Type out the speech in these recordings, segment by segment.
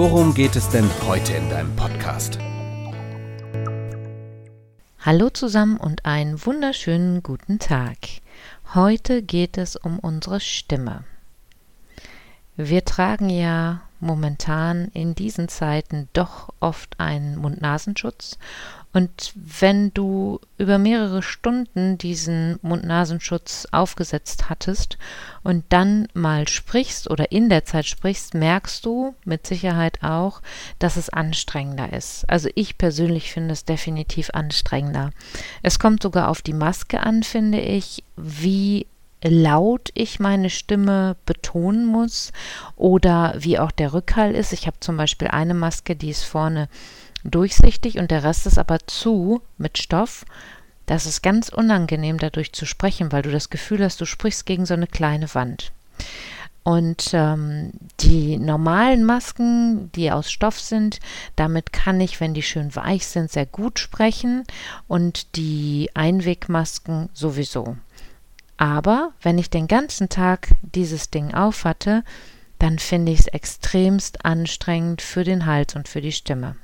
worum geht es denn heute in deinem Podcast? Hallo zusammen und einen wunderschönen guten Tag. Heute geht es um unsere Stimme. Wir tragen ja momentan in diesen Zeiten doch oft einen Mund-Nasenschutz und wenn du über mehrere Stunden diesen Mund-Nasenschutz aufgesetzt hattest und dann mal sprichst oder in der Zeit sprichst, merkst du mit Sicherheit auch, dass es anstrengender ist. Also ich persönlich finde es definitiv anstrengender. Es kommt sogar auf die Maske an, finde ich, wie laut ich meine Stimme betonen muss oder wie auch der Rückhall ist. Ich habe zum Beispiel eine Maske, die ist vorne durchsichtig und der Rest ist aber zu mit Stoff. Das ist ganz unangenehm, dadurch zu sprechen, weil du das Gefühl hast, du sprichst gegen so eine kleine Wand. Und ähm, die normalen Masken, die aus Stoff sind, damit kann ich, wenn die schön weich sind, sehr gut sprechen und die Einwegmasken sowieso. Aber wenn ich den ganzen Tag dieses Ding aufhatte, dann finde ich es extremst anstrengend für den Hals und für die Stimme.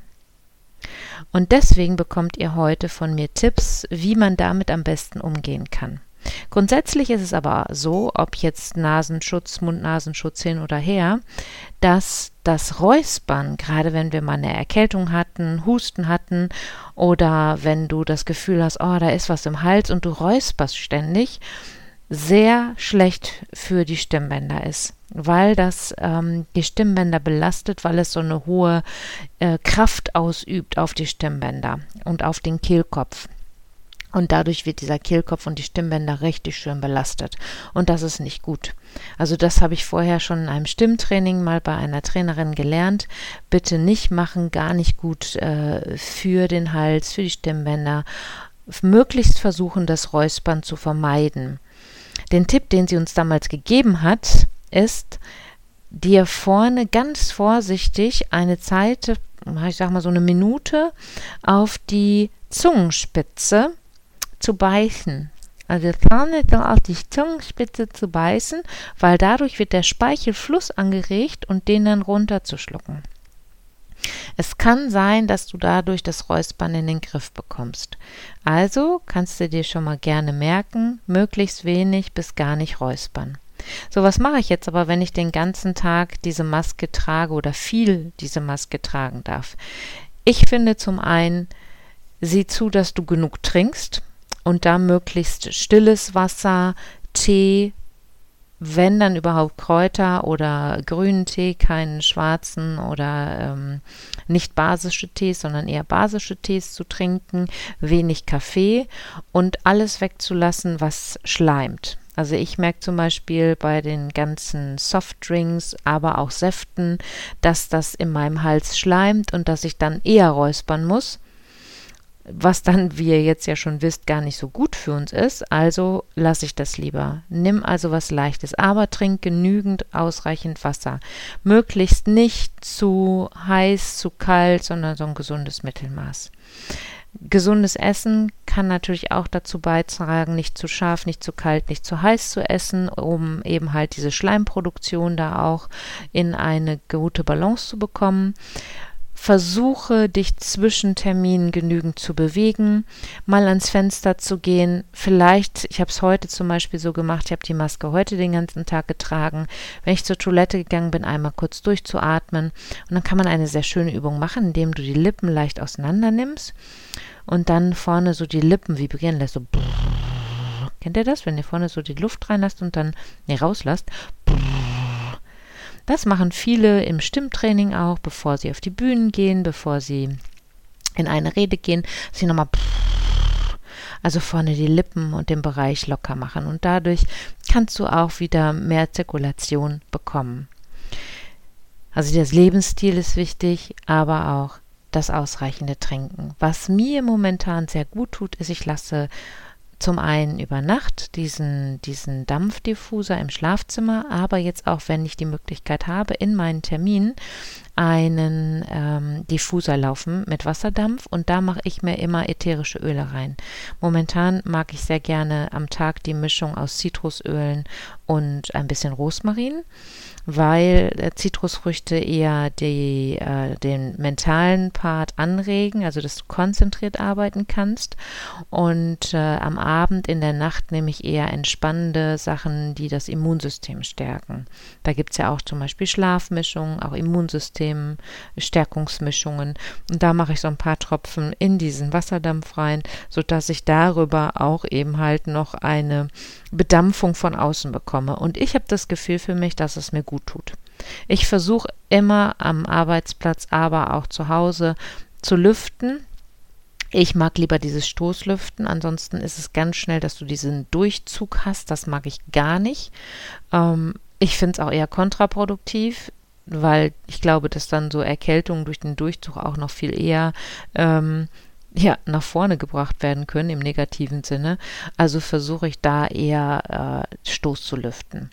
Und deswegen bekommt ihr heute von mir Tipps, wie man damit am besten umgehen kann. Grundsätzlich ist es aber so, ob jetzt Nasenschutz, Mund-Nasenschutz hin oder her, dass das Räuspern, gerade wenn wir mal eine Erkältung hatten, Husten hatten oder wenn du das Gefühl hast, oh, da ist was im Hals und du räusperst ständig, sehr schlecht für die Stimmbänder ist, weil das ähm, die Stimmbänder belastet, weil es so eine hohe äh, Kraft ausübt auf die Stimmbänder und auf den Kehlkopf. Und dadurch wird dieser Kehlkopf und die Stimmbänder richtig schön belastet. Und das ist nicht gut. Also das habe ich vorher schon in einem Stimmtraining mal bei einer Trainerin gelernt. Bitte nicht machen, gar nicht gut äh, für den Hals, für die Stimmbänder. Möglichst versuchen, das Räuspern zu vermeiden. Den Tipp, den sie uns damals gegeben hat, ist, dir vorne ganz vorsichtig eine Zeit, ich sag mal so eine Minute, auf die Zungenspitze zu beißen. Also vorne auf die Zungenspitze zu beißen, weil dadurch wird der Speichelfluss angeregt und den dann runterzuschlucken. Es kann sein, dass du dadurch das Räuspern in den Griff bekommst. Also kannst du dir schon mal gerne merken, möglichst wenig bis gar nicht räuspern. So, was mache ich jetzt aber, wenn ich den ganzen Tag diese Maske trage oder viel diese Maske tragen darf? Ich finde zum einen, sieh zu, dass du genug trinkst und da möglichst stilles Wasser, Tee, wenn dann überhaupt Kräuter oder grünen Tee, keinen schwarzen oder ähm, nicht basische Tees, sondern eher basische Tees zu trinken, wenig Kaffee und alles wegzulassen, was schleimt. Also ich merke zum Beispiel bei den ganzen Softdrinks, aber auch Säften, dass das in meinem Hals schleimt und dass ich dann eher räuspern muss was dann, wie ihr jetzt ja schon wisst, gar nicht so gut für uns ist. Also lasse ich das lieber. Nimm also was Leichtes, aber trink genügend ausreichend Wasser. Möglichst nicht zu heiß, zu kalt, sondern so ein gesundes Mittelmaß. Gesundes Essen kann natürlich auch dazu beitragen, nicht zu scharf, nicht zu kalt, nicht zu heiß zu essen, um eben halt diese Schleimproduktion da auch in eine gute Balance zu bekommen. Versuche dich zwischen Terminen genügend zu bewegen, mal ans Fenster zu gehen. Vielleicht, ich habe es heute zum Beispiel so gemacht, ich habe die Maske heute den ganzen Tag getragen. Wenn ich zur Toilette gegangen bin, einmal kurz durchzuatmen. Und dann kann man eine sehr schöne Übung machen, indem du die Lippen leicht auseinander nimmst und dann vorne so die Lippen vibrieren lässt. So brrr. Kennt ihr das, wenn ihr vorne so die Luft reinlasst und dann, nee, rauslasst? Brrr das machen viele im Stimmtraining auch, bevor sie auf die Bühnen gehen, bevor sie in eine Rede gehen, sie nochmal also vorne die Lippen und den Bereich locker machen und dadurch kannst du auch wieder mehr Zirkulation bekommen. Also der Lebensstil ist wichtig, aber auch das ausreichende Trinken. Was mir momentan sehr gut tut, ist, ich lasse zum einen über Nacht diesen, diesen Dampfdiffuser im Schlafzimmer, aber jetzt auch, wenn ich die Möglichkeit habe, in meinen Terminen einen ähm, Diffuser laufen mit Wasserdampf und da mache ich mir immer ätherische Öle rein. Momentan mag ich sehr gerne am Tag die Mischung aus Zitrusölen und ein bisschen Rosmarin weil äh, Zitrusfrüchte eher die, äh, den mentalen Part anregen, also dass du konzentriert arbeiten kannst. Und äh, am Abend in der Nacht nehme ich eher entspannende Sachen, die das Immunsystem stärken. Da gibt es ja auch zum Beispiel Schlafmischungen, auch Immunsystem, Stärkungsmischungen. Und da mache ich so ein paar Tropfen in diesen Wasserdampf rein, sodass ich darüber auch eben halt noch eine Bedampfung von außen bekomme. Und ich habe das Gefühl für mich, dass es mir gut tut. Ich versuche immer am Arbeitsplatz, aber auch zu Hause zu lüften. Ich mag lieber dieses Stoßlüften, ansonsten ist es ganz schnell, dass du diesen Durchzug hast. Das mag ich gar nicht. Ähm, ich finde es auch eher kontraproduktiv, weil ich glaube, dass dann so Erkältungen durch den Durchzug auch noch viel eher ähm, ja, nach vorne gebracht werden können im negativen Sinne. Also versuche ich da eher äh, Stoß zu lüften.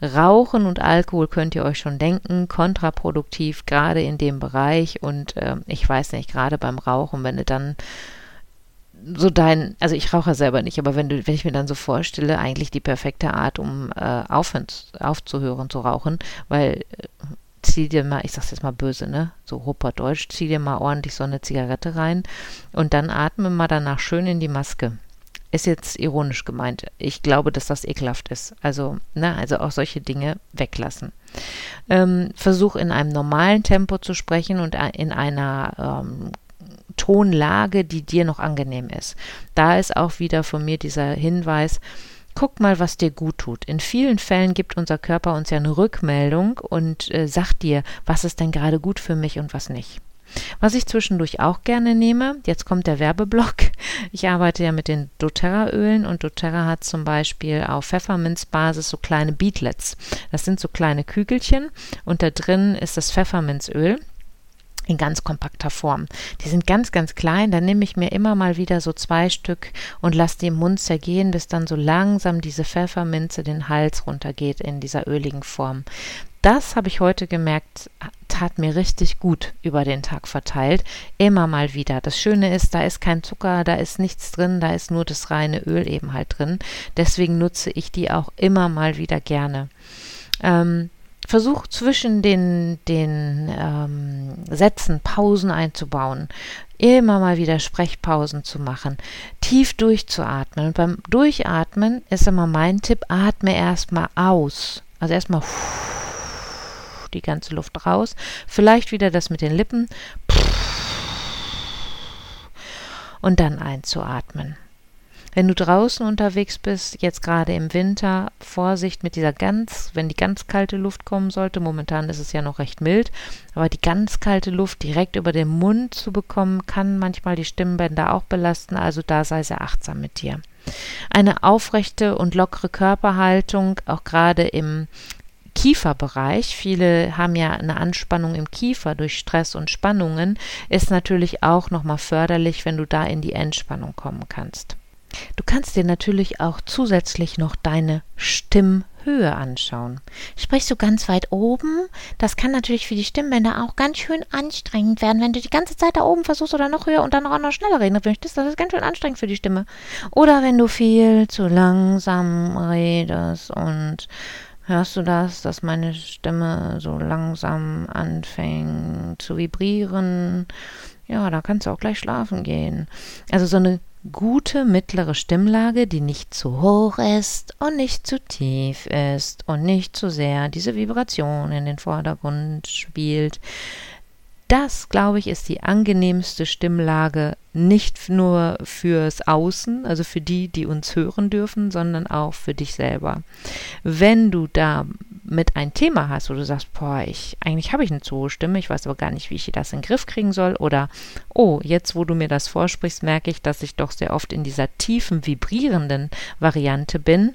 Rauchen und Alkohol könnt ihr euch schon denken, kontraproduktiv, gerade in dem Bereich. Und äh, ich weiß nicht, gerade beim Rauchen, wenn du dann so dein, also ich rauche selber nicht, aber wenn du, wenn ich mir dann so vorstelle, eigentlich die perfekte Art, um äh, aufhören, aufzuhören zu rauchen, weil äh, zieh dir mal, ich sag's jetzt mal böse, ne? So Deutsch, zieh dir mal ordentlich so eine Zigarette rein und dann atme mal danach schön in die Maske. Ist jetzt ironisch gemeint. Ich glaube, dass das ekelhaft ist. Also, ne, also auch solche Dinge weglassen. Ähm, versuch in einem normalen Tempo zu sprechen und in einer ähm, Tonlage, die dir noch angenehm ist. Da ist auch wieder von mir dieser Hinweis, guck mal, was dir gut tut. In vielen Fällen gibt unser Körper uns ja eine Rückmeldung und äh, sagt dir, was ist denn gerade gut für mich und was nicht. Was ich zwischendurch auch gerne nehme, jetzt kommt der Werbeblock. Ich arbeite ja mit den doTERRA-Ölen und doTERRA hat zum Beispiel auf Pfefferminzbasis so kleine Beetlets. Das sind so kleine Kügelchen und da drin ist das Pfefferminzöl in ganz kompakter Form. Die sind ganz, ganz klein. Dann nehme ich mir immer mal wieder so zwei Stück und lasse die im Mund zergehen, bis dann so langsam diese Pfefferminze den Hals runtergeht in dieser öligen Form. Das habe ich heute gemerkt, tat mir richtig gut über den Tag verteilt. Immer mal wieder. Das Schöne ist, da ist kein Zucker, da ist nichts drin, da ist nur das reine Öl eben halt drin. Deswegen nutze ich die auch immer mal wieder gerne. Ähm, versuch zwischen den, den ähm, Sätzen Pausen einzubauen, immer mal wieder Sprechpausen zu machen, tief durchzuatmen. Und beim Durchatmen ist immer mein Tipp, atme erstmal aus. Also erstmal die ganze Luft raus. Vielleicht wieder das mit den Lippen. Und dann einzuatmen. Wenn du draußen unterwegs bist, jetzt gerade im Winter, Vorsicht mit dieser ganz, wenn die ganz kalte Luft kommen sollte, momentan ist es ja noch recht mild, aber die ganz kalte Luft direkt über den Mund zu bekommen, kann manchmal die Stimmbänder auch belasten, also da sei sehr achtsam mit dir. Eine aufrechte und lockere Körperhaltung, auch gerade im Kieferbereich, viele haben ja eine Anspannung im Kiefer durch Stress und Spannungen, ist natürlich auch nochmal förderlich, wenn du da in die Entspannung kommen kannst. Du kannst dir natürlich auch zusätzlich noch deine Stimmhöhe anschauen. Sprichst du ganz weit oben, das kann natürlich für die Stimmbänder auch ganz schön anstrengend werden, wenn du die ganze Zeit da oben versuchst oder noch höher und dann auch noch schneller reden möchtest. Das ist ganz schön anstrengend für die Stimme. Oder wenn du viel zu langsam redest und Hörst du das, dass meine Stimme so langsam anfängt zu vibrieren? Ja, da kannst du auch gleich schlafen gehen. Also so eine gute mittlere Stimmlage, die nicht zu hoch ist und nicht zu tief ist und nicht zu sehr diese Vibration in den Vordergrund spielt. Das, glaube ich, ist die angenehmste Stimmlage Nicht nur fürs Außen, also für die, die uns hören dürfen, sondern auch für dich selber. Wenn du da mit ein Thema hast, wo du sagst, boah, ich, eigentlich habe ich eine zu hohe Stimme, ich weiß aber gar nicht, wie ich das in den Griff kriegen soll, oder oh, jetzt wo du mir das vorsprichst, merke ich, dass ich doch sehr oft in dieser tiefen, vibrierenden Variante bin,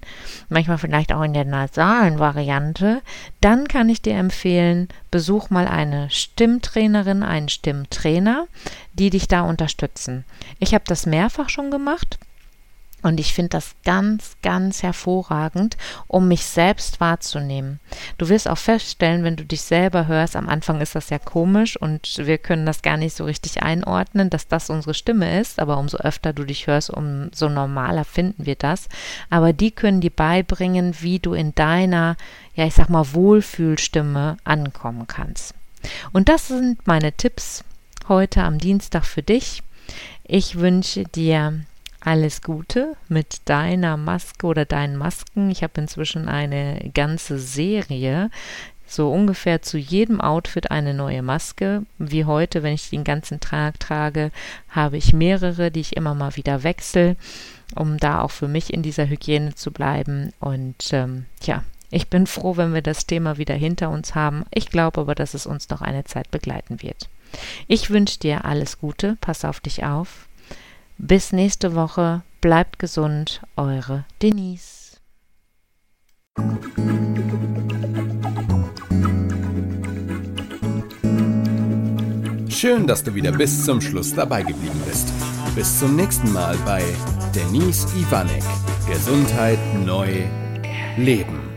manchmal vielleicht auch in der nasalen Variante, dann kann ich dir empfehlen, besuch mal eine Stimmtrainerin, einen Stimmtrainer, die dich da unterstützen. Ich habe das mehrfach schon gemacht und ich finde das ganz, ganz hervorragend, um mich selbst wahrzunehmen. Du wirst auch feststellen, wenn du dich selber hörst, am Anfang ist das ja komisch und wir können das gar nicht so richtig einordnen, dass das unsere Stimme ist, aber umso öfter du dich hörst, umso normaler finden wir das. Aber die können dir beibringen, wie du in deiner, ja, ich sag mal, Wohlfühlstimme ankommen kannst. Und das sind meine Tipps heute am Dienstag für dich. Ich wünsche dir alles Gute mit deiner Maske oder deinen Masken. Ich habe inzwischen eine ganze Serie, so ungefähr zu jedem Outfit eine neue Maske. Wie heute, wenn ich den ganzen Tag trage, habe ich mehrere, die ich immer mal wieder wechsle, um da auch für mich in dieser Hygiene zu bleiben. Und ähm, ja, ich bin froh, wenn wir das Thema wieder hinter uns haben. Ich glaube aber, dass es uns noch eine Zeit begleiten wird. Ich wünsche dir alles Gute, pass auf dich auf bis nächste Woche. Bleibt gesund, eure Denise. Schön, dass du wieder bis zum Schluss dabei geblieben bist. Bis zum nächsten Mal bei Denise Ivanek. Gesundheit neu leben.